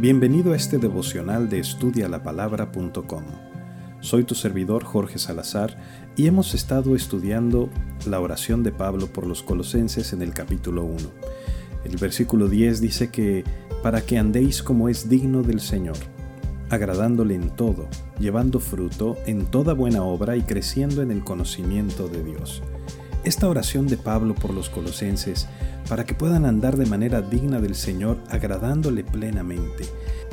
Bienvenido a este devocional de estudialapalabra.com. Soy tu servidor Jorge Salazar y hemos estado estudiando la oración de Pablo por los colosenses en el capítulo 1. El versículo 10 dice que para que andéis como es digno del Señor, agradándole en todo, llevando fruto en toda buena obra y creciendo en el conocimiento de Dios. Esta oración de Pablo por los colosenses para que puedan andar de manera digna del Señor, agradándole plenamente.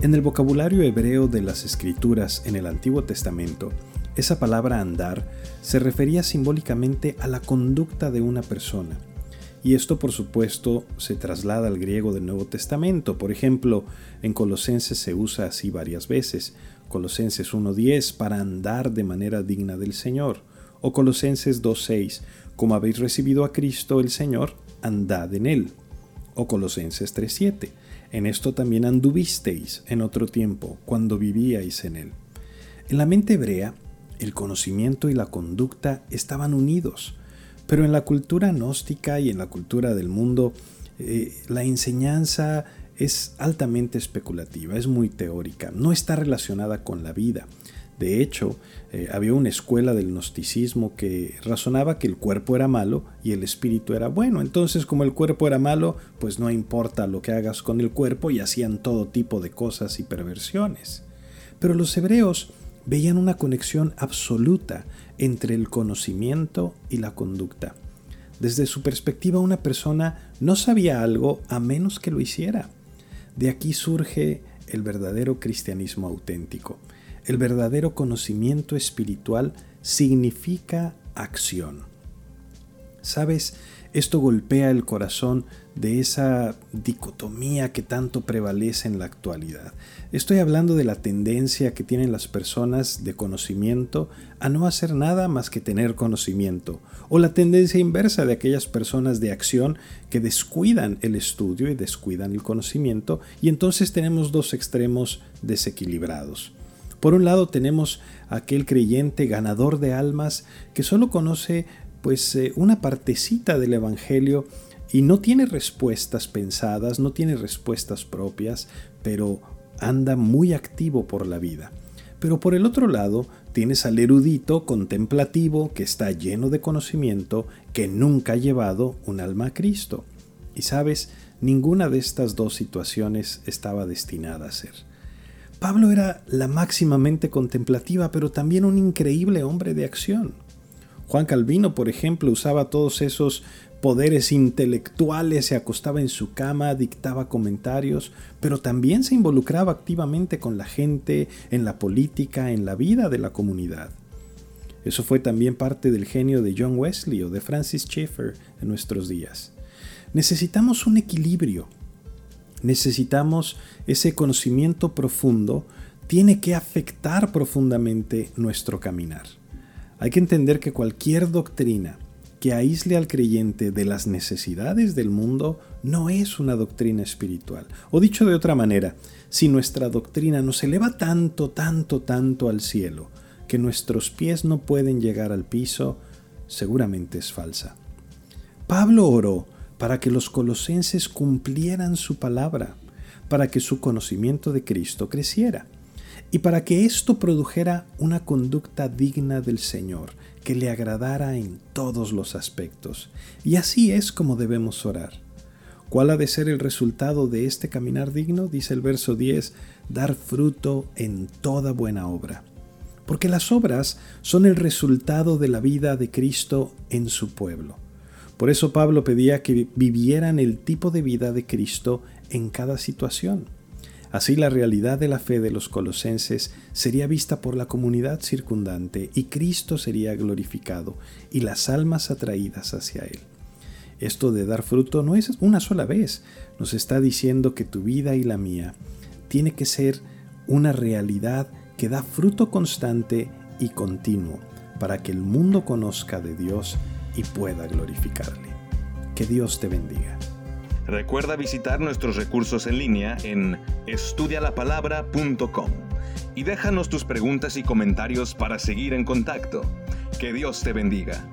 En el vocabulario hebreo de las Escrituras en el Antiguo Testamento, esa palabra andar se refería simbólicamente a la conducta de una persona. Y esto por supuesto se traslada al griego del Nuevo Testamento. Por ejemplo, en Colosenses se usa así varias veces. Colosenses 1.10 para andar de manera digna del Señor. O Colosenses 2.6 como habéis recibido a Cristo el Señor, andad en él. O Colosenses 3:7, en esto también anduvisteis en otro tiempo, cuando vivíais en él. En la mente hebrea, el conocimiento y la conducta estaban unidos, pero en la cultura gnóstica y en la cultura del mundo, eh, la enseñanza es altamente especulativa, es muy teórica, no está relacionada con la vida. De hecho, eh, había una escuela del gnosticismo que razonaba que el cuerpo era malo y el espíritu era bueno. Entonces, como el cuerpo era malo, pues no importa lo que hagas con el cuerpo y hacían todo tipo de cosas y perversiones. Pero los hebreos veían una conexión absoluta entre el conocimiento y la conducta. Desde su perspectiva, una persona no sabía algo a menos que lo hiciera. De aquí surge el verdadero cristianismo auténtico. El verdadero conocimiento espiritual significa acción. ¿Sabes? Esto golpea el corazón de esa dicotomía que tanto prevalece en la actualidad. Estoy hablando de la tendencia que tienen las personas de conocimiento a no hacer nada más que tener conocimiento, o la tendencia inversa de aquellas personas de acción que descuidan el estudio y descuidan el conocimiento, y entonces tenemos dos extremos desequilibrados. Por un lado tenemos aquel creyente ganador de almas que solo conoce pues eh, una partecita del Evangelio y no tiene respuestas pensadas, no tiene respuestas propias, pero anda muy activo por la vida. Pero por el otro lado, tienes al erudito contemplativo que está lleno de conocimiento, que nunca ha llevado un alma a Cristo. Y sabes, ninguna de estas dos situaciones estaba destinada a ser. Pablo era la máximamente contemplativa, pero también un increíble hombre de acción. Juan Calvino, por ejemplo, usaba todos esos poderes intelectuales, se acostaba en su cama, dictaba comentarios, pero también se involucraba activamente con la gente, en la política, en la vida de la comunidad. Eso fue también parte del genio de John Wesley o de Francis Schaeffer en nuestros días. Necesitamos un equilibrio necesitamos ese conocimiento profundo, tiene que afectar profundamente nuestro caminar. Hay que entender que cualquier doctrina que aísle al creyente de las necesidades del mundo no es una doctrina espiritual. O dicho de otra manera, si nuestra doctrina nos eleva tanto, tanto, tanto al cielo, que nuestros pies no pueden llegar al piso, seguramente es falsa. Pablo oró para que los colosenses cumplieran su palabra, para que su conocimiento de Cristo creciera y para que esto produjera una conducta digna del Señor, que le agradara en todos los aspectos. Y así es como debemos orar. ¿Cuál ha de ser el resultado de este caminar digno? Dice el verso 10, dar fruto en toda buena obra. Porque las obras son el resultado de la vida de Cristo en su pueblo. Por eso Pablo pedía que vivieran el tipo de vida de Cristo en cada situación. Así la realidad de la fe de los colosenses sería vista por la comunidad circundante y Cristo sería glorificado y las almas atraídas hacia Él. Esto de dar fruto no es una sola vez, nos está diciendo que tu vida y la mía tiene que ser una realidad que da fruto constante y continuo para que el mundo conozca de Dios y pueda glorificarle. Que Dios te bendiga. Recuerda visitar nuestros recursos en línea en estudialapalabra.com y déjanos tus preguntas y comentarios para seguir en contacto. Que Dios te bendiga.